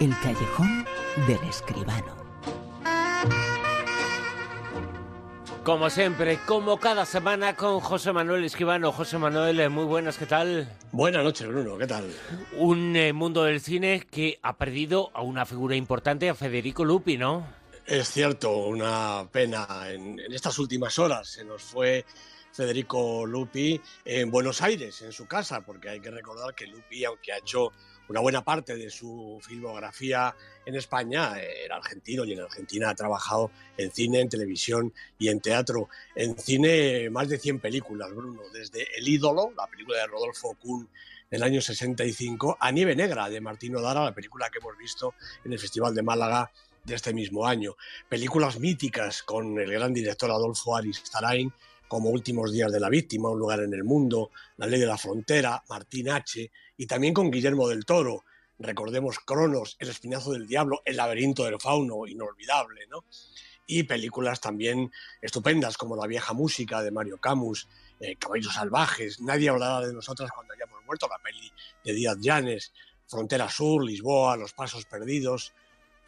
El callejón del escribano. Como siempre, como cada semana con José Manuel Escribano. José Manuel, muy buenas, ¿qué tal? Buenas noches, Bruno, ¿qué tal? Un eh, mundo del cine que ha perdido a una figura importante, a Federico Lupi, ¿no? Es cierto, una pena. En, en estas últimas horas se nos fue Federico Lupi en Buenos Aires, en su casa, porque hay que recordar que Lupi, aunque ha hecho una buena parte de su filmografía en España, era argentino y en Argentina ha trabajado en cine, en televisión y en teatro. En cine, más de 100 películas, Bruno, desde El ídolo, la película de Rodolfo Kuhn del año 65, a Nieve Negra de Martino Dara, la película que hemos visto en el Festival de Málaga de este mismo año. Películas míticas con el gran director Adolfo Aristarain, como Últimos días de la víctima, Un lugar en el mundo, La ley de la frontera, Martín H., y también con Guillermo del Toro. Recordemos Cronos, El espinazo del diablo, El laberinto del fauno, inolvidable, ¿no? Y películas también estupendas como La vieja música de Mario Camus, eh, Caballos salvajes, Nadie hablará de nosotras cuando hayamos muerto, la peli de Díaz Llanes, Frontera Sur, Lisboa, Los pasos perdidos,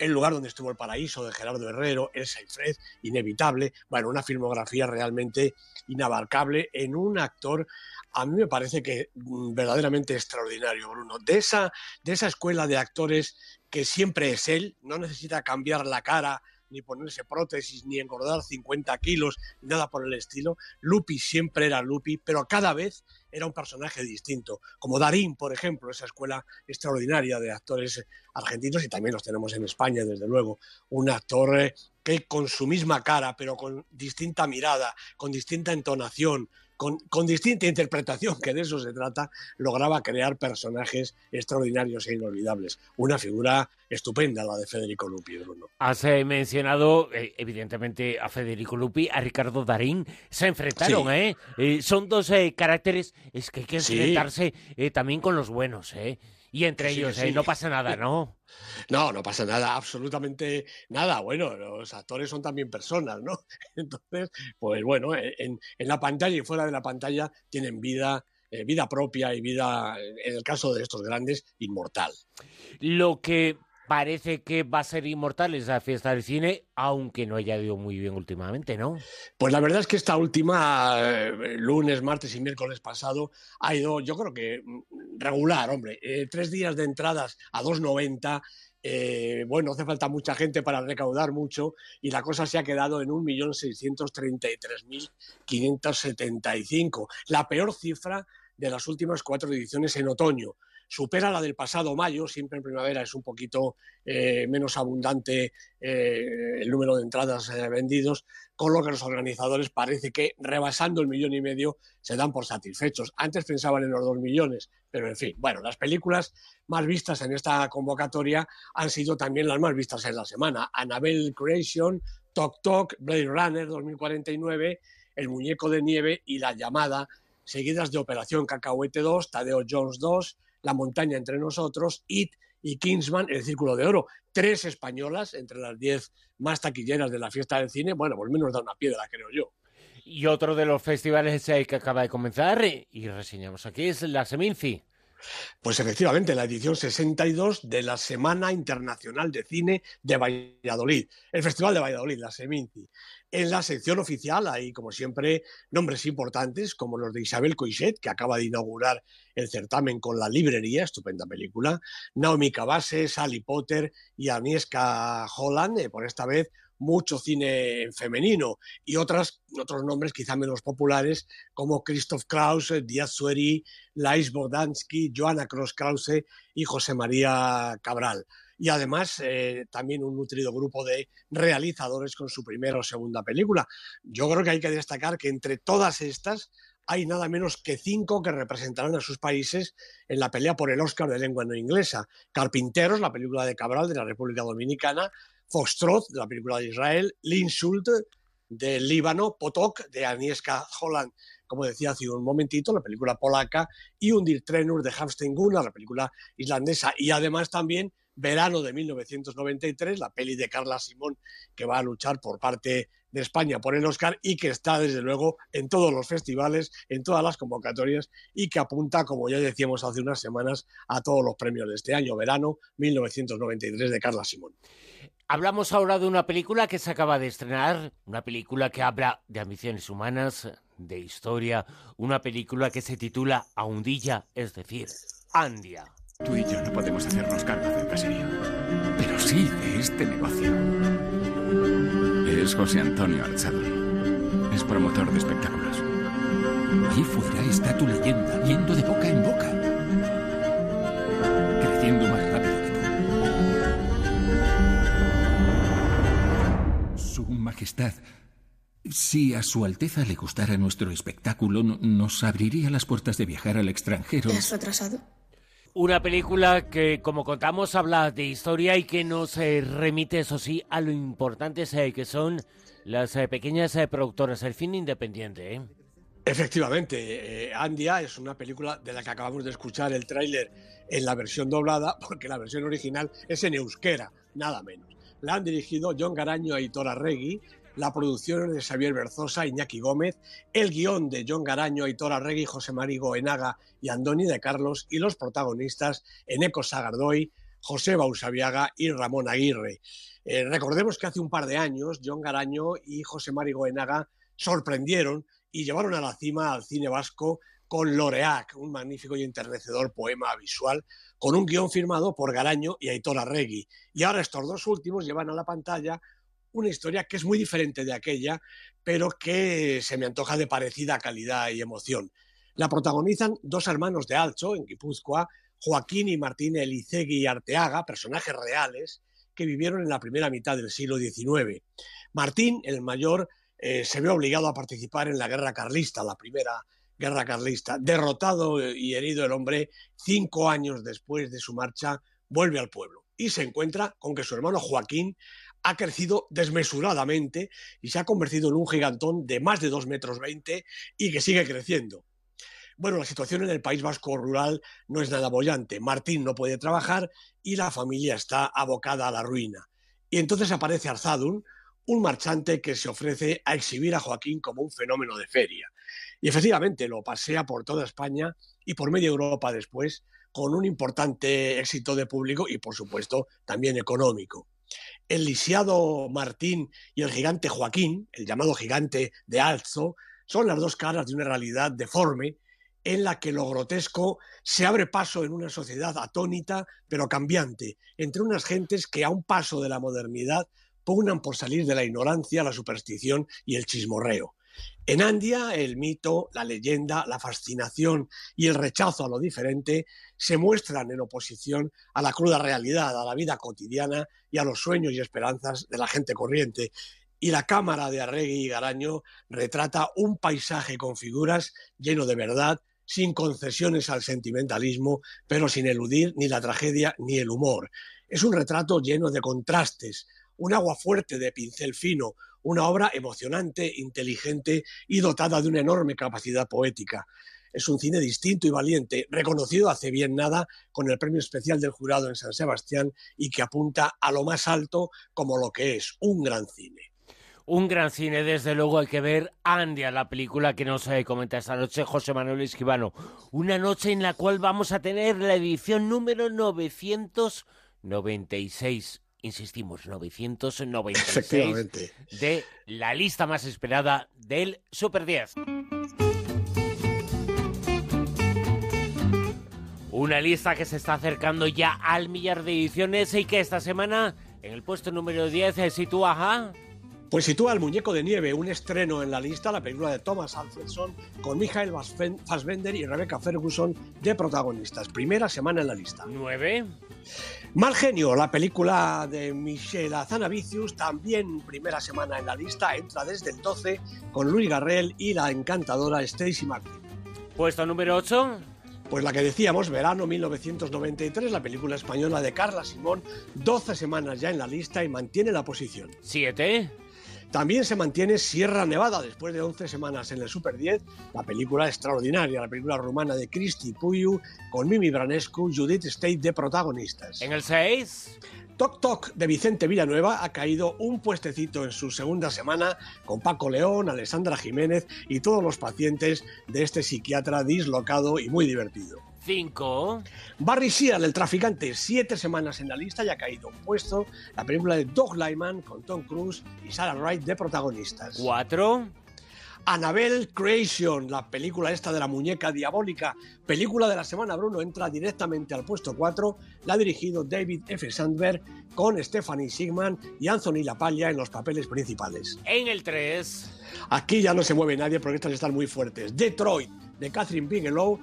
el lugar donde estuvo el paraíso de Gerardo Herrero, Elsa y inevitable. Bueno, una filmografía realmente inabarcable en un actor, a mí me parece que mm, verdaderamente extraordinario, Bruno. De esa, de esa escuela de actores que siempre es él, no necesita cambiar la cara, ni ponerse prótesis, ni engordar 50 kilos, nada por el estilo. Lupi siempre era Lupi, pero cada vez era un personaje distinto, como Darín, por ejemplo, esa escuela extraordinaria de actores argentinos y también los tenemos en España, desde luego, un actor que con su misma cara, pero con distinta mirada, con distinta entonación, con, con, distinta interpretación, que de eso se trata, lograba crear personajes extraordinarios e inolvidables. Una figura estupenda la de Federico Lupi, Bruno. Has eh, mencionado, eh, evidentemente, a Federico Lupi, a Ricardo Darín. Se enfrentaron, sí. ¿eh? ¿eh? Son dos caracteres, es que hay que enfrentarse sí. también con los buenos, ¿eh? Y entre sí, ellos, sí. no pasa nada, ¿no? No, no pasa nada, absolutamente nada. Bueno, los actores son también personas, ¿no? Entonces, pues bueno, en, en la pantalla y fuera de la pantalla tienen vida, eh, vida propia y vida, en el caso de estos grandes, inmortal. Lo que parece que va a ser inmortal esa fiesta del cine, aunque no haya ido muy bien últimamente, ¿no? Pues la verdad es que esta última, eh, lunes, martes y miércoles pasado, ha ido, yo creo que mm, regular, hombre. Eh, tres días de entradas a 2,90. Eh, bueno, hace falta mucha gente para recaudar mucho y la cosa se ha quedado en 1.633.575, la peor cifra de las últimas cuatro ediciones en otoño supera la del pasado mayo, siempre en primavera es un poquito eh, menos abundante eh, el número de entradas eh, vendidos, con lo que los organizadores parece que rebasando el millón y medio se dan por satisfechos. Antes pensaban en los dos millones, pero en fin, bueno, las películas más vistas en esta convocatoria han sido también las más vistas en la semana. Annabelle Creation, Tok Tok, Blade Runner 2049, El Muñeco de Nieve y La Llamada, seguidas de Operación Cacahuete 2, Tadeo Jones 2, la montaña entre nosotros, It y Kingsman, El Círculo de Oro. Tres españolas entre las diez más taquilleras de la fiesta del cine. Bueno, pues menos da una piedra, creo yo. Y otro de los festivales que acaba de comenzar y reseñamos aquí es la Seminci. Pues efectivamente, la edición 62 de la Semana Internacional de Cine de Valladolid, el Festival de Valladolid, la Seminci. En la sección oficial hay, como siempre, nombres importantes como los de Isabel Coixet, que acaba de inaugurar el certamen con La Librería, estupenda película, Naomi Cabase, Sally Potter y Agnieszka Holland, eh, por esta vez mucho cine femenino y otras, otros nombres quizá menos populares como Christoph Krause, Díaz Sueri, Lais Bodansky, Joanna Cross Krause y José María Cabral. Y además eh, también un nutrido grupo de realizadores con su primera o segunda película. Yo creo que hay que destacar que entre todas estas hay nada menos que cinco que representarán a sus países en la pelea por el Oscar de lengua no inglesa. Carpinteros, la película de Cabral de la República Dominicana, Foxtrot, de la película de Israel, Linshult, del Líbano, Potok, de Agnieszka Holland, como decía hace un momentito, la película polaca, y Undir Trenur de Hamstein Gunnar, la película islandesa, y además también Verano de 1993, la peli de Carla Simón, que va a luchar por parte de España por el Oscar y que está desde luego en todos los festivales, en todas las convocatorias y que apunta, como ya decíamos hace unas semanas, a todos los premios de este año, verano 1993 de Carla Simón. Hablamos ahora de una película que se acaba de estrenar, una película que habla de ambiciones humanas, de historia, una película que se titula Aundilla, es decir, Andia. Tú y yo no podemos hacernos cargo del caserío, pero sí de este negocio. Es José Antonio Arzadori. Es promotor de espectáculos. Allí fuera está tu leyenda, yendo de boca en boca. Majestad, si a Su Alteza le gustara nuestro espectáculo, nos abriría las puertas de viajar al extranjero. ¿Te has retrasado? Una película que, como contamos, habla de historia y que nos eh, remite, eso sí, a lo importantes eh, que son las eh, pequeñas productoras, el cine independiente. Efectivamente, Andia es una película de la que acabamos de escuchar el tráiler en la versión doblada, porque la versión original es en euskera, nada menos. La han dirigido John Garaño y Tora Regui, la producción es de Xavier Berzosa, Iñaki Gómez, el guion de John Garaño, Aitor Arregui, José Marigo Enaga y Andoni de Carlos. Y los protagonistas Eneco Sagardoy, José Bausaviaga y Ramón Aguirre. Eh, recordemos que hace un par de años John Garaño y José Marigo Enaga sorprendieron y llevaron a la cima al cine vasco con Loreac, un magnífico y enternecedor poema visual, con un guion firmado por Garaño y Aitor Arregui. Y ahora estos dos últimos llevan a la pantalla una historia que es muy diferente de aquella, pero que se me antoja de parecida calidad y emoción. La protagonizan dos hermanos de Alcho, en Guipúzcoa, Joaquín y Martín Elicegui y Arteaga, personajes reales que vivieron en la primera mitad del siglo XIX. Martín, el mayor, eh, se ve obligado a participar en la guerra carlista, la primera guerra carlista. Derrotado y herido el hombre, cinco años después de su marcha, vuelve al pueblo y se encuentra con que su hermano Joaquín ha crecido desmesuradamente y se ha convertido en un gigantón de más de 2 metros 20 y que sigue creciendo. Bueno, la situación en el País Vasco rural no es nada bollante. Martín no puede trabajar y la familia está abocada a la ruina. Y entonces aparece Arzadun, un marchante que se ofrece a exhibir a Joaquín como un fenómeno de feria. Y efectivamente lo pasea por toda España y por media Europa después, con un importante éxito de público y, por supuesto, también económico el lisiado Martín y el gigante Joaquín, el llamado gigante de Alzo, son las dos caras de una realidad deforme en la que lo grotesco se abre paso en una sociedad atónita pero cambiante, entre unas gentes que a un paso de la modernidad pugnan por salir de la ignorancia, la superstición y el chismorreo. En Andia, el mito, la leyenda, la fascinación y el rechazo a lo diferente se muestran en oposición a la cruda realidad, a la vida cotidiana y a los sueños y esperanzas de la gente corriente. Y la cámara de Arregui y Garaño retrata un paisaje con figuras lleno de verdad, sin concesiones al sentimentalismo, pero sin eludir ni la tragedia ni el humor. Es un retrato lleno de contrastes, un agua fuerte de pincel fino, una obra emocionante, inteligente y dotada de una enorme capacidad poética. Es un cine distinto y valiente, reconocido hace bien nada con el premio especial del jurado en San Sebastián y que apunta a lo más alto como lo que es un gran cine. Un gran cine, desde luego hay que ver Andia, la película que nos eh, comenta esta noche José Manuel Esquivano. Una noche en la cual vamos a tener la edición número 996 insistimos, 996 de la lista más esperada del Super 10. Una lista que se está acercando ya al millar de ediciones y que esta semana en el puesto número 10 se sitúa a... Pues sitúa El Muñeco de Nieve, un estreno en la lista, la película de Thomas Alfredson, con Michael Fassbender y Rebecca Ferguson de protagonistas. Primera semana en la lista. ¿Nueve? Mal genio, la película de Michelle Azanavicius, también primera semana en la lista, entra desde el 12 con Luis Garrel y la encantadora Stacy Martin. Puesto número 8. Pues la que decíamos, verano 1993, la película española de Carla Simón, 12 semanas ya en la lista y mantiene la posición. 7. También se mantiene Sierra Nevada después de 11 semanas en el Super 10, la película extraordinaria, la película rumana de Cristi Puyu con Mimi Branescu, Judith State de protagonistas. En el 6. Toc Toc de Vicente Villanueva ha caído un puestecito en su segunda semana con Paco León, Alessandra Jiménez y todos los pacientes de este psiquiatra dislocado y muy divertido. 5. Barry Seal, el traficante, siete semanas en la lista y ha caído un puesto. La película de Doug Lyman con Tom Cruise y Sarah Wright de protagonistas. 4. Annabelle Creation, la película esta de la muñeca diabólica, película de la semana, Bruno, entra directamente al puesto 4, la ha dirigido David F. Sandberg con Stephanie Sigman y Anthony LaPaglia en los papeles principales. En el 3. Aquí ya no se mueve nadie porque estas están muy fuertes. Detroit, de Catherine Bigelow,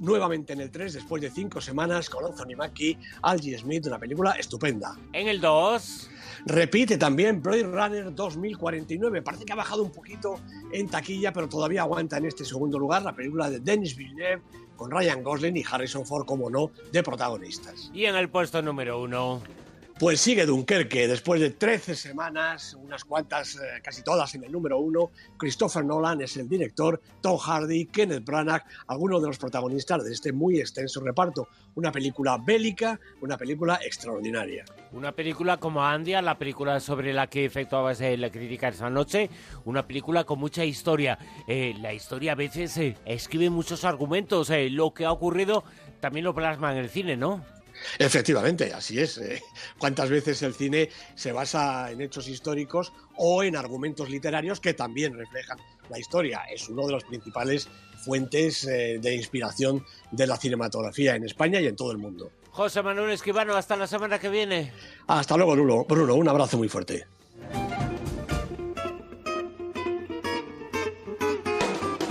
nuevamente en el 3 después de 5 semanas con Anthony Mackie, Algie Smith, una película estupenda. En el 2. Repite también Blade Runner 2049. Parece que ha bajado un poquito en taquilla, pero todavía aguanta en este segundo lugar la película de Denis Villeneuve con Ryan Gosling y Harrison Ford, como no, de protagonistas. Y en el puesto número 1. Pues sigue Dunkerque, después de 13 semanas, unas cuantas, eh, casi todas en el número uno. Christopher Nolan es el director, Tom Hardy, Kenneth Branagh, algunos de los protagonistas de este muy extenso reparto. Una película bélica, una película extraordinaria. Una película como Andia, la película sobre la que efectuabas eh, la crítica esa noche, una película con mucha historia. Eh, la historia a veces escribe muchos argumentos, lo que ha ocurrido también lo plasma en el cine, ¿no? Efectivamente, así es. Eh. ¿Cuántas veces el cine se basa en hechos históricos o en argumentos literarios que también reflejan la historia? Es uno de los principales fuentes eh, de inspiración de la cinematografía en España y en todo el mundo. José Manuel Esquivano, hasta la semana que viene. Hasta luego, Bruno. Bruno, un abrazo muy fuerte.